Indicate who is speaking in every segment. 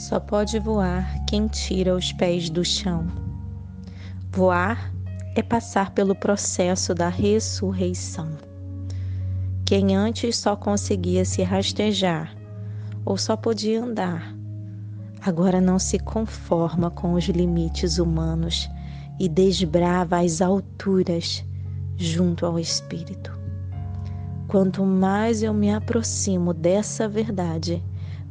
Speaker 1: Só pode voar quem tira os pés do chão. Voar é passar pelo processo da ressurreição. Quem antes só conseguia se rastejar ou só podia andar, agora não se conforma com os limites humanos e desbrava as alturas junto ao Espírito. Quanto mais eu me aproximo dessa verdade,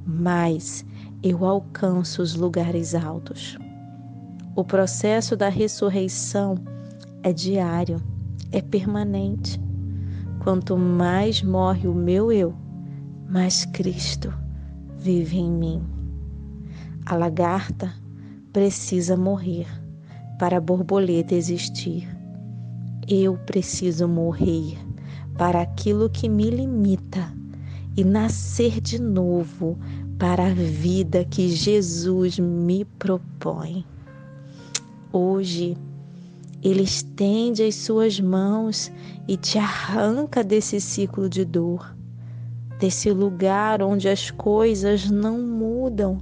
Speaker 1: mais eu alcanço os lugares altos. O processo da ressurreição é diário, é permanente. Quanto mais morre o meu eu, mais Cristo vive em mim. A lagarta precisa morrer para a borboleta existir. Eu preciso morrer para aquilo que me limita e nascer de novo para a vida que Jesus me propõe. Hoje, Ele estende as suas mãos e te arranca desse ciclo de dor, desse lugar onde as coisas não mudam,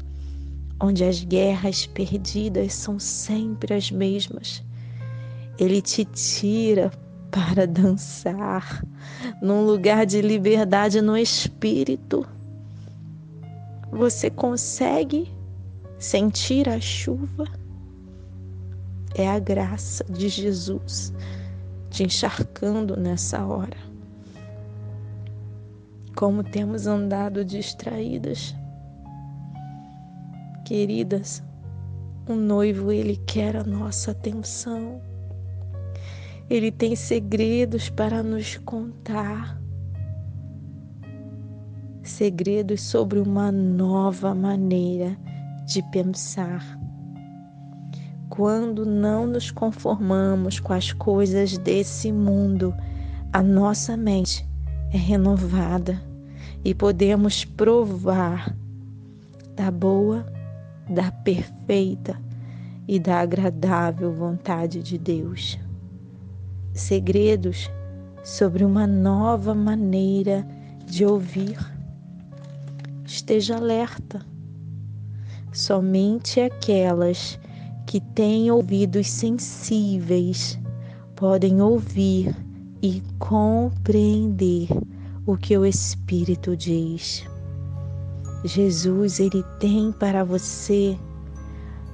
Speaker 1: onde as guerras perdidas são sempre as mesmas. Ele te tira para dançar num lugar de liberdade no espírito você consegue sentir a chuva? É a graça de Jesus te encharcando nessa hora. Como temos andado distraídas. Queridas, o noivo ele quer a nossa atenção. Ele tem segredos para nos contar segredos sobre uma nova maneira de pensar. Quando não nos conformamos com as coisas desse mundo, a nossa mente é renovada e podemos provar da boa, da perfeita e da agradável vontade de Deus. Segredos sobre uma nova maneira de ouvir esteja alerta. Somente aquelas que têm ouvidos sensíveis podem ouvir e compreender o que o Espírito diz. Jesus, ele tem para você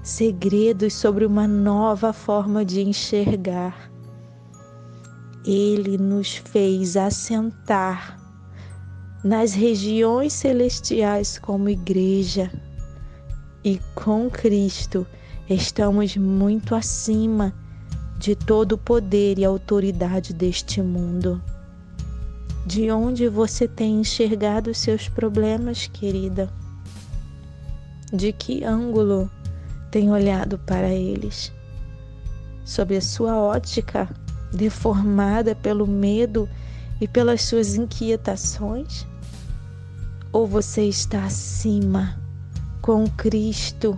Speaker 1: segredos sobre uma nova forma de enxergar. Ele nos fez assentar nas regiões celestiais como igreja. E com Cristo estamos muito acima de todo o poder e autoridade deste mundo. De onde você tem enxergado seus problemas, querida? De que ângulo tem olhado para eles? Sob a sua ótica deformada pelo medo e pelas suas inquietações? Ou você está acima com Cristo,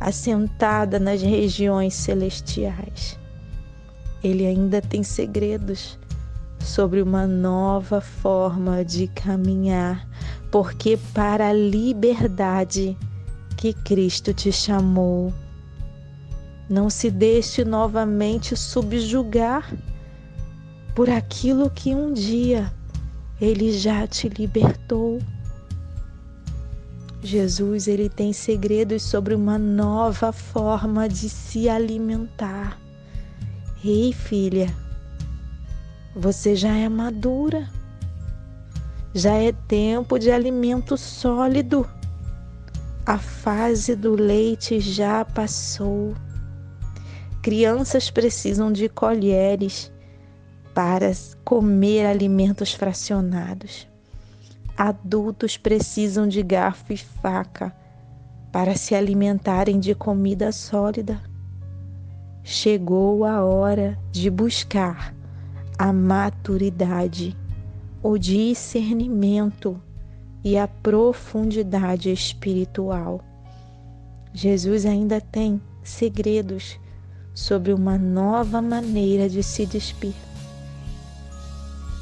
Speaker 1: assentada nas regiões celestiais? Ele ainda tem segredos sobre uma nova forma de caminhar, porque para a liberdade que Cristo te chamou. Não se deixe novamente subjugar por aquilo que um dia ele já te libertou. Jesus ele tem segredos sobre uma nova forma de se alimentar. Ei, filha, você já é madura. Já é tempo de alimento sólido. A fase do leite já passou. Crianças precisam de colheres para comer alimentos fracionados. Adultos precisam de garfo e faca para se alimentarem de comida sólida. Chegou a hora de buscar a maturidade, o discernimento e a profundidade espiritual. Jesus ainda tem segredos sobre uma nova maneira de se despir.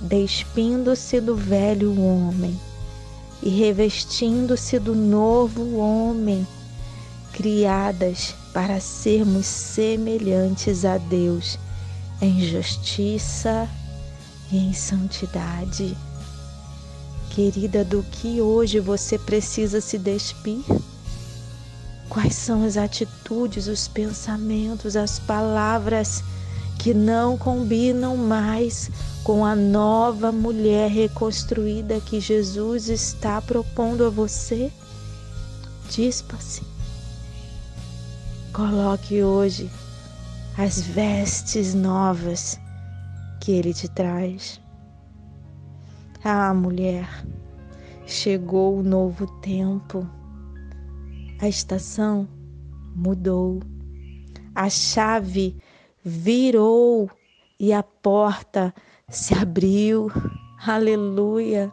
Speaker 1: Despindo-se do velho homem e revestindo-se do novo homem, criadas para sermos semelhantes a Deus em justiça e em santidade. Querida, do que hoje você precisa se despir? Quais são as atitudes, os pensamentos, as palavras que não combinam mais com a nova mulher reconstruída que Jesus está propondo a você? Dispa-se. Coloque hoje as vestes novas que Ele te traz. Ah, mulher, chegou o novo tempo. A estação mudou. A chave virou e a porta se abriu. Aleluia!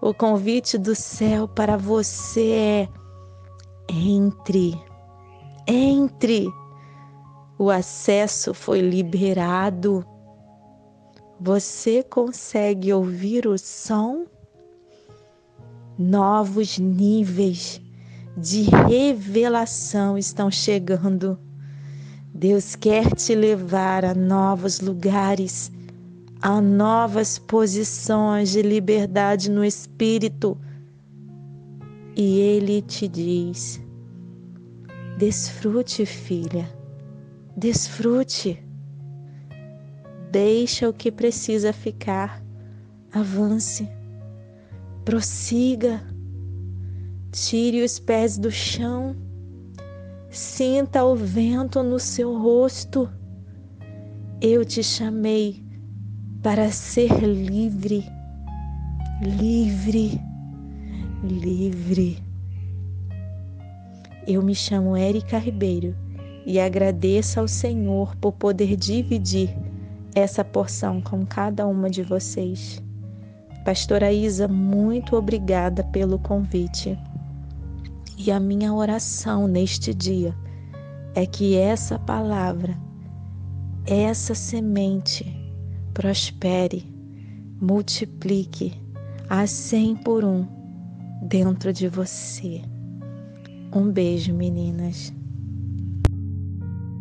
Speaker 1: O convite do céu para você é: entre, entre. O acesso foi liberado. Você consegue ouvir o som? Novos níveis de revelação estão chegando. Deus quer te levar a novos lugares, a novas posições de liberdade no espírito. E Ele te diz: desfrute, filha, desfrute. Deixa o que precisa ficar, avance, prossiga, tire os pés do chão Sinta o vento no seu rosto. Eu te chamei para ser livre, livre, livre. Eu me chamo Érica Ribeiro e agradeço ao Senhor por poder dividir essa porção com cada uma de vocês. Pastora Isa, muito obrigada pelo convite. E a minha oração neste dia é que essa palavra, essa semente prospere, multiplique a cem por um dentro de você. Um beijo, meninas.